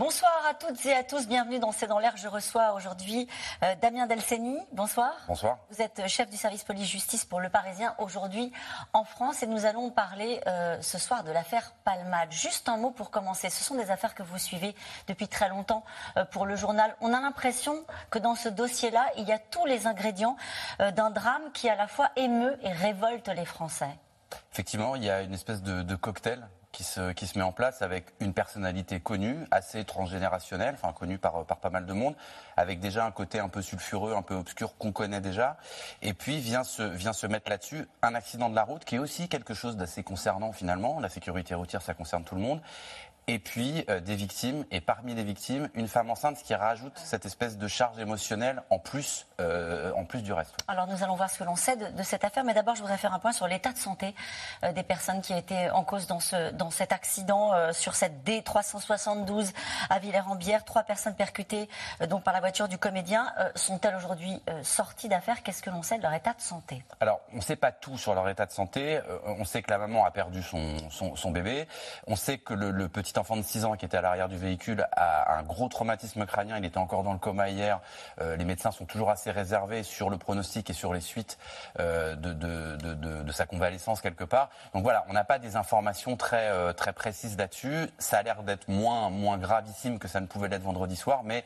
Bonsoir à toutes et à tous, bienvenue dans C'est dans l'air. Je reçois aujourd'hui euh, Damien Delceni. Bonsoir. Bonsoir. Vous êtes chef du service police-justice pour Le Parisien aujourd'hui en France et nous allons parler euh, ce soir de l'affaire Palmade. Juste un mot pour commencer. Ce sont des affaires que vous suivez depuis très longtemps euh, pour le journal. On a l'impression que dans ce dossier-là, il y a tous les ingrédients d'un drame qui à la fois émeut et révolte les Français. Effectivement, il y a une espèce de, de cocktail qui se, qui se met en place avec une personnalité connue, assez transgénérationnelle, enfin connue par, par pas mal de monde, avec déjà un côté un peu sulfureux, un peu obscur qu'on connaît déjà. Et puis vient se, vient se mettre là-dessus un accident de la route qui est aussi quelque chose d'assez concernant finalement. La sécurité routière, ça concerne tout le monde et puis euh, des victimes, et parmi les victimes, une femme enceinte, ce qui rajoute cette espèce de charge émotionnelle en plus, euh, en plus du reste. Alors nous allons voir ce que l'on sait de, cette affaire, mais d'abord je voudrais faire un point sur l'état de santé euh, des personnes qui étaient en cause dans, ce, dans cet accident sur cette D372 à Villers-en-Bière. Trois personnes percutées donc par la voiture du comédien. Sont-elles aujourd'hui sorties d'affaire Qu'est-ce que l'on sait de leur état de santé? Alors on ne sait pas tout sur leur état de santé. on sait que la maman a perdu son, son, bébé. On sait que le, le petit enfant de 6 ans qui était à l'arrière du véhicule a un gros traumatisme crânien. Il était encore dans le coma hier. Euh, les médecins sont toujours assez réservés sur le pronostic et sur les suites euh, de, de, de, de, sa convalescence quelque part. Donc voilà, on n'a pas des informations très, euh, très précises là-dessus. Ça a l'air d'être moins, moins gravissime que ça ne pouvait l'être vendredi soir, mais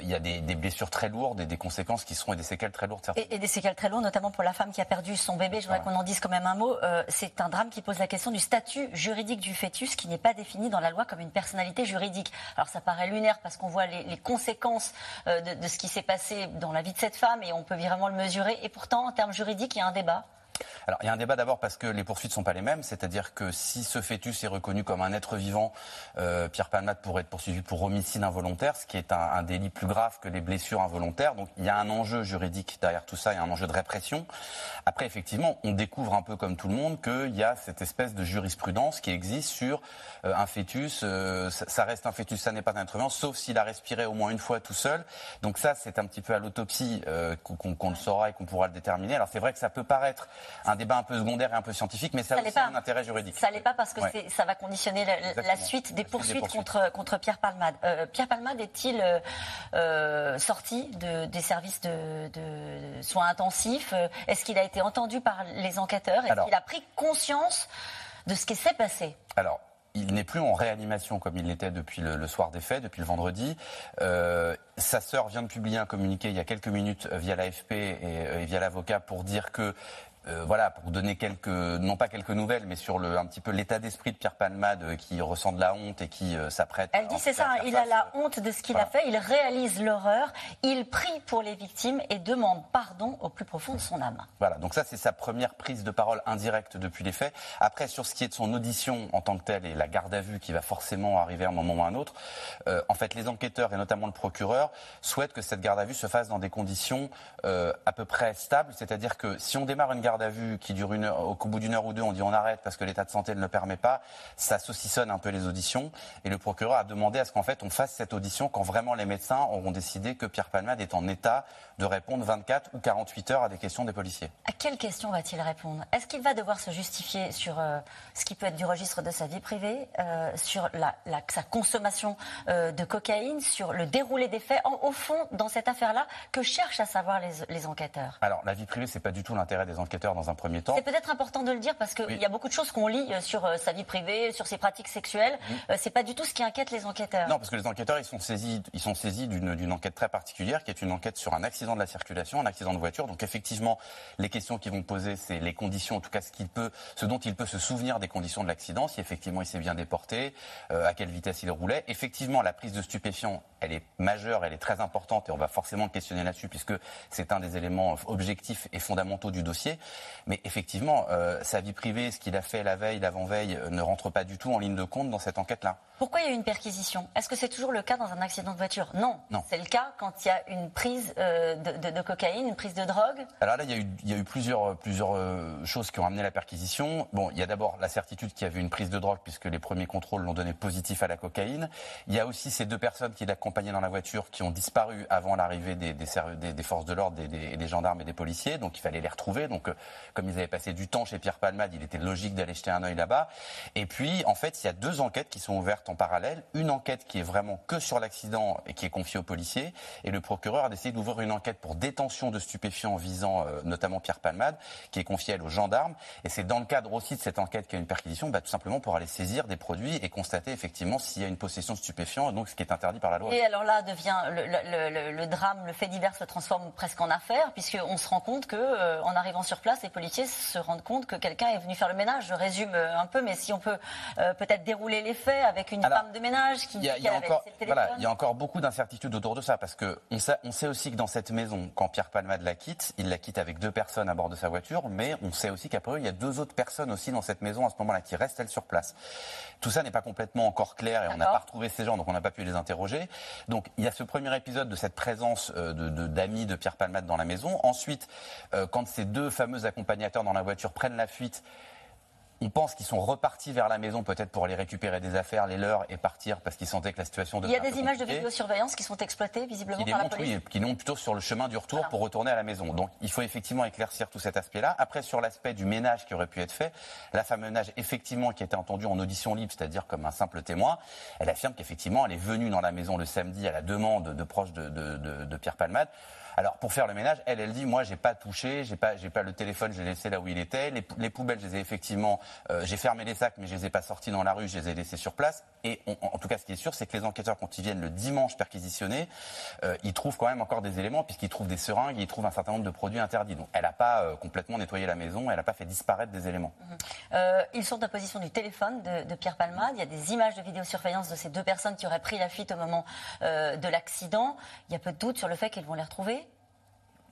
il y a des, des, blessures très lourdes et des conséquences qui seront et des séquelles très lourdes. Et, et, des séquelles très lourdes, notamment pour la femme qui a perdu son bébé. Je voudrais qu'on en dise quand même un mot. C'est un drame qui pose la question du statut juridique du fœtus qui n'est pas défini dans la loi comme une personnalité juridique. Alors ça paraît lunaire parce qu'on voit les, conséquences euh, de, de ce qui s'est passé dans la vie de cette femme et on peut vraiment le mesurer. Et pourtant, en termes juridiques, il y a un débat. Alors il y a un débat d'abord parce que les poursuites ne sont pas les mêmes, c'est-à-dire que si ce fœtus est reconnu comme un être vivant, euh, Pierre Palmade pourrait être poursuivi pour homicide involontaire, ce qui est un, délit plus grave que les blessures involontaires. Donc il y a un enjeu juridique derrière tout ça, il y a un enjeu de répression. Après effectivement, on découvre un peu comme tout le monde qu'il y a cette espèce de jurisprudence qui existe sur euh, un fœtus. Euh, ça, reste un fœtus, ça n'est pas un être vivant, sauf s'il a respiré au moins une fois tout seul. Donc ça c'est un petit peu à l'autopsie qu'on le saura et qu'on pourra le déterminer. Alors c'est vrai que ça peut paraître un débat un peu secondaire et un peu scientifique, mais ça, a aussi un intérêt juridique. Ça l'est pas parce que ça va conditionner la, suite des poursuites, Contre, contre Pierre Palmade. Euh, Pierre Palmade est-il euh, euh, sorti de, des services de, de soins intensifs? Est-ce qu'il a été entendu par les enquêteurs? Est-ce qu'il a pris conscience de ce qui s'est passé? Alors, il n'est plus en réanimation comme il l'était depuis le, soir des faits, depuis le vendredi. Euh, sa sœur vient de publier un communiqué il y a quelques minutes via l'AFP et, et via l'avocat pour dire que euh, voilà, pour donner quelques, non pas quelques nouvelles, mais sur le, un petit peu l'état d'esprit de Pierre Palmade euh, qui ressent de la honte et qui euh, s'apprête. Elle dit c'est ça, il a la honte de ce qu'il a fait, il réalise l'horreur, il prie pour les victimes et demande pardon au plus profond de son âme. Voilà, donc ça c'est sa première prise de parole indirecte depuis les faits. Après, sur ce qui est de son audition en tant que telle et la garde à vue qui va forcément arriver à un moment ou à un autre, en fait les enquêteurs et notamment le procureur souhaitent que cette garde à vue se fasse dans des conditions à peu près stables, c'est-à-dire que si on démarre une garde garde à vue qui dure une heure, au bout d'une heure ou deux, on dit on arrête parce que l'état de santé ne le permet pas, ça saucissonne un peu les auditions. Et le procureur a demandé à ce qu'en fait on fasse cette audition quand vraiment les médecins auront décidé que Pierre Palmade est en état de répondre 24 ou 48 heures à des questions des policiers. À quelles questions va-t-il répondre? Est-ce qu'il va devoir se justifier sur euh, ce qui peut être du registre de sa vie privée, euh, sur la, sa consommation euh, de cocaïne, sur le déroulé des faits Au fond, dans cette affaire-là, que cherchent à savoir les, les enquêteurs? Alors, la vie privée, c'est pas du tout l'intérêt des enquêteurs dans un premier temps. C'est peut-être important de le dire parce qu'il y a beaucoup de choses qu'on lit euh, sur euh, sa vie privée, sur ses pratiques sexuelles. Ce euh, c'est pas du tout ce qui inquiète les enquêteurs. Non, parce que les enquêteurs, ils sont saisis, ils sont saisis d'une enquête très particulière, qui est une enquête sur un accident de la circulation, un accident de voiture. Donc effectivement, les questions qu'ils vont poser, c'est les conditions, en tout cas ce qu'il peut, ce dont il peut se souvenir des conditions de l'accident, si effectivement il s'est bien déporté, à quelle vitesse il roulait. Effectivement, la prise de stupéfiants, elle est majeure, elle est très importante, et on va forcément le questionner là-dessus, puisque c'est un des éléments objectifs et fondamentaux du dossier. Mais effectivement, euh, sa vie privée, ce qu'il a fait la veille, l'avant-veille, ne rentre pas du tout en ligne de compte dans cette enquête-là. Pourquoi il y a eu une perquisition? Est-ce que c'est toujours le cas dans un accident de voiture? Non. Non. C'est le cas quand il y a une prise de, de, de, cocaïne, une prise de drogue Alors là, il y a eu, il y a eu plusieurs, plusieurs choses qui ont amené la perquisition. Bon, il y a d'abord la certitude qu'il y avait une prise de drogue, puisque les premiers contrôles l'ont donné positif à la cocaïne. Il y a aussi ces deux personnes qui l'accompagnaient dans la voiture qui ont disparu avant l'arrivée des, des, des, forces de l'ordre, des, gendarmes et des policiers. Donc il fallait les retrouver. Donc euh, comme ils avaient passé du temps chez Pierre Palmade, il était logique d'aller jeter un œil là-bas. Et puis en fait, il y a deux enquêtes qui sont ouvertes en parallèle. Une enquête qui est vraiment que sur l'accident et qui est confiée aux policiers. Et le procureur a décidé d'ouvrir une enquête pour détention de stupéfiants visant euh, notamment Pierre Palmade, qui est confiée elle aux gendarmes. Et c'est dans le cadre aussi de cette enquête qu'il y a une perquisition, bah, tout simplement pour aller saisir des produits et constater effectivement s'il y a une possession de stupéfiants, donc ce qui est interdit par la loi. Et alors là devient le, drame, le fait divers se transforme presque en affaire, puisqu'on se rend compte que, euh, arrivant sur place, les policiers se rendent compte que quelqu'un est venu faire le ménage. Je résume euh, un peu, mais si on peut euh, peut-être dérouler les faits avec une femme de ménage qui, il y a, encore, voilà, il y a encore beaucoup d'incertitudes autour de ça, parce que on sait, on sait aussi que dans cette maison, quand Pierre Palmade la quitte, il la quitte avec deux personnes à bord de sa voiture, mais on sait aussi qu'après il y a deux autres personnes aussi dans cette maison à ce moment-là qui restent elles sur place. Tout ça n'est pas complètement encore clair et on n'a pas retrouvé ces gens, donc on n'a pas pu les interroger. Donc il y a ce premier épisode de cette présence euh, d'amis de, Pierre Palmade dans la maison. Ensuite, euh, quand ces deux fameux accompagnateurs dans la voiture prennent la fuite, on pense qu'ils sont repartis vers la maison peut-être pour aller récupérer des affaires, les leurs et partir parce qu'ils sentaient que la situation Il y a des images de vidéosurveillance qui sont exploitées visiblement qui par la police. Oui, qui montrent plutôt sur le chemin du retour pour retourner à la maison. Donc il faut effectivement éclaircir tout cet aspect-là. Après sur l'aspect du ménage qui aurait pu être fait, la femme ménage effectivement qui a été entendue en audition libre, c'est-à-dire comme un simple témoin, elle affirme qu'effectivement elle est venue dans la maison le samedi à la demande de proches de, de, de, de Pierre Palmade alors pour faire le ménage, elle, elle dit moi j'ai pas touché, j'ai pas, j'ai pas le téléphone, je l'ai laissé là où il était. Les, poubelles, je les ai effectivement, j'ai fermé les sacs, mais je les ai pas sortis dans la rue, je les ai laissés sur place. Et en tout cas, ce qui est sûr, c'est que les enquêteurs, quand ils viennent le dimanche perquisitionner, euh, ils trouvent quand même encore des éléments, puisqu'ils trouvent des seringues, ils trouvent un certain nombre de produits interdits. Donc elle n'a pas euh, complètement nettoyé la maison, elle n'a pas fait disparaître des éléments. Mmh. ils sont en position du téléphone de, de, Pierre Palmade. Il y a des images de vidéosurveillance de ces deux personnes qui auraient pris la fuite au moment de l'accident. Il y a peu de doute sur le fait qu'ils vont les retrouver.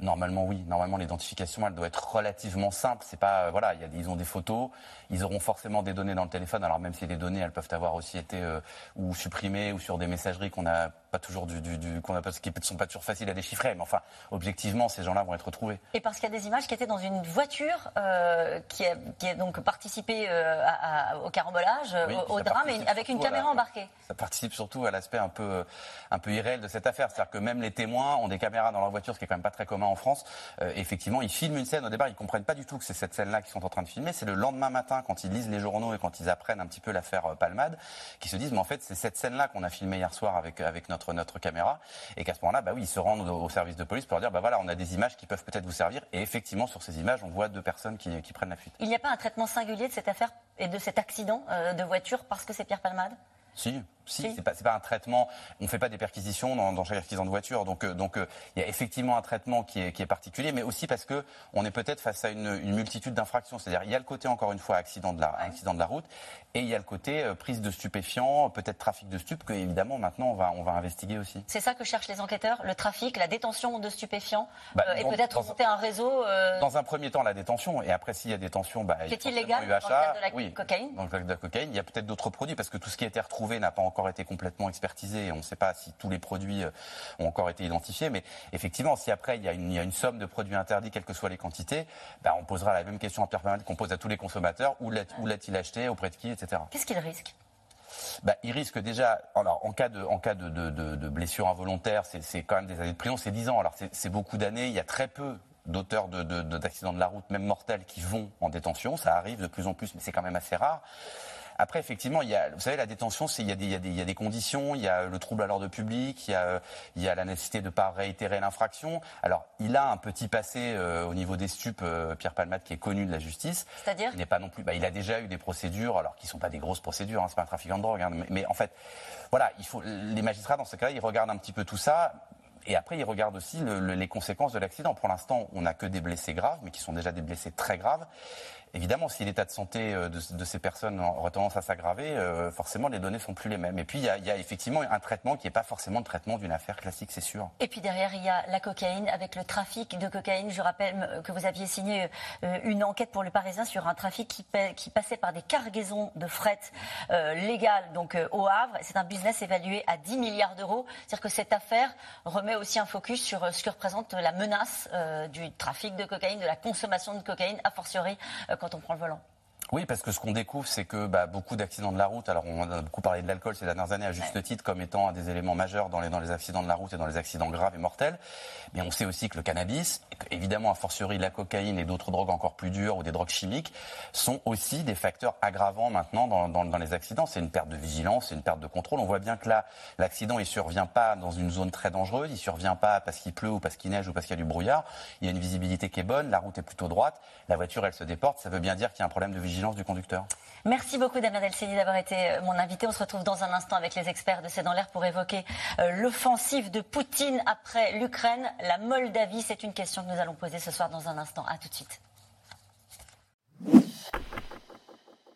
Normalement, oui. Normalement, l'identification, elle doit être relativement simple. C'est pas, euh, voilà, a, ils ont des photos, ils auront forcément des données dans le téléphone. Alors même si les données, elles peuvent avoir aussi été euh, ou supprimées ou sur des messageries qu'on n'a pas toujours du, du, du qu'on a pas, qui ne sont pas toujours faciles à déchiffrer. Mais enfin, objectivement, ces gens-là vont être retrouvés. Et parce qu'il y a des images qui étaient dans une voiture euh, qui, a, qui, a, donc participé euh, à, au carambolage, au, drame, et avec une caméra embarquée. Ça participe surtout à l'aspect un peu, un peu irréel de cette affaire. C'est-à-dire que même les témoins ont des caméras dans leur voiture, ce qui est quand même pas très commun en France. Euh, effectivement, ils filment une scène. Au départ, ils comprennent pas du tout que c'est cette scène-là qu'ils sont en train de filmer. C'est le lendemain matin, quand ils lisent les journaux et quand ils apprennent un petit peu l'affaire Palmade, qu'ils se disent, mais en fait, c'est cette scène-là qu'on a filmée hier soir avec, avec notre, notre caméra. Et qu'à ce moment-là, bah oui, ils se rendent au, service de police pour leur dire, bah voilà, on a des images qui peuvent peut-être vous servir. Et effectivement, sur ces images, on voit deux personnes qui, qui prennent la fuite. Il n'y a pas un traitement singulier de cette affaire et de cet accident euh, de voiture parce que c'est Pierre Palmade? Si, si, c'est pas, pas un traitement. On fait pas des perquisitions dans, dans chaque accident de voiture, donc euh, donc euh, il y a effectivement un traitement qui est, qui est particulier, mais aussi parce que on est peut-être face à une, une multitude d'infractions. C'est-à-dire il y a le côté encore une fois accident de la accident de la route, et il y a le côté euh, prise de stupéfiants, peut-être trafic de stupes que évidemment maintenant on va on va investiguer aussi. C'est ça que cherchent les enquêteurs, le trafic, la détention de stupéfiants, bah, et peut-être monter un réseau. Dans un premier temps la détention, et après s'il y a détention, bah, c'est illégal dans le cas de la oui, cocaïne. Dans le de la cocaïne, il y a peut-être d'autres produits parce que tout ce qui a été retrouvé n'a pas encore été complètement expertisé et on ne sait pas si tous les produits euh, ont encore été identifiés. Mais effectivement, si après il y a une, il y a une somme de produits interdits, quelles que soient les quantités, bah, on posera la même question en permanence qu'on pose à tous les consommateurs où l'a-t-il acheté, auprès de qui, etc. Qu'est-ce qu'il risque? Bah, il risque déjà, alors, en cas de, en cas de, de, de, de blessure involontaire, c'est quand même des années de prison, c'est 10 ans. Alors c'est beaucoup d'années, il y a très peu d'auteurs d'accidents de, de, la route, même mortels, qui vont en détention. Ça arrive de plus en plus, mais c'est quand même assez rare. Après, effectivement, il y a, vous savez, la détention, c'est il y, a des, il, y a des, il y a des conditions, il y a le trouble à l'ordre public, il y a, il y a la nécessité de ne pas réitérer l'infraction. Alors, il a un petit passé euh, au niveau des stupes, euh, Pierre Palmade, qui est connu de la justice. C'est-à-dire Il n'est pas non plus. Bah, il a déjà eu des procédures, alors qui sont pas des grosses procédures, hein, c'est pas un trafiquant de drogue, hein, mais, mais, en fait, voilà, il faut les magistrats dans ce cas-là, ils regardent un petit peu tout ça. Et après, ils regardent aussi le, le, les conséquences de l'accident. Pour l'instant, on n'a que des blessés graves, mais qui sont déjà des blessés très graves. Évidemment, si l'état de santé de, ces personnes aurait tendance à s'aggraver, forcément, les données sont plus les mêmes. Et puis, il y a, effectivement un traitement qui n'est pas forcément le traitement d'une affaire classique, c'est sûr. Et puis derrière, il y a la cocaïne avec le trafic de cocaïne. Je rappelle que vous aviez signé une enquête pour le Parisien sur un trafic qui, qui passait par des cargaisons de fret légales, donc au Havre. C'est un business évalué à 10 milliards d'euros. C'est-à-dire que cette affaire remet aussi un focus sur ce que représente la menace du trafic de cocaïne, de la consommation de cocaïne, a fortiori quand on prend le volant. Oui, parce que ce qu'on découvre, c'est que bah, beaucoup d'accidents de la route, alors on a beaucoup parlé de l'alcool ces dernières années à juste titre comme étant un des éléments majeurs dans les, dans les accidents de la route et dans les accidents graves et mortels, mais on sait aussi que le cannabis, évidemment a fortiori la cocaïne et d'autres drogues encore plus dures ou des drogues chimiques, sont aussi des facteurs aggravants maintenant dans, dans, dans les accidents. C'est une perte de vigilance, c'est une perte de contrôle. On voit bien que là, l'accident, il survient pas dans une zone très dangereuse, il survient pas parce qu'il pleut ou parce qu'il neige ou parce qu'il y a du brouillard. Il y a une visibilité qui est bonne, la route est plutôt droite, la voiture, elle se déporte. Ça veut bien dire qu'il y a un problème de vigilance Merci beaucoup Damien Delceni d'avoir été euh, mon invité. On se retrouve dans un instant avec les experts de C'est dans l'air pour évoquer euh, l'offensive de Poutine après l'Ukraine. La Moldavie, c'est une question que nous allons poser ce soir dans un instant. À tout de suite.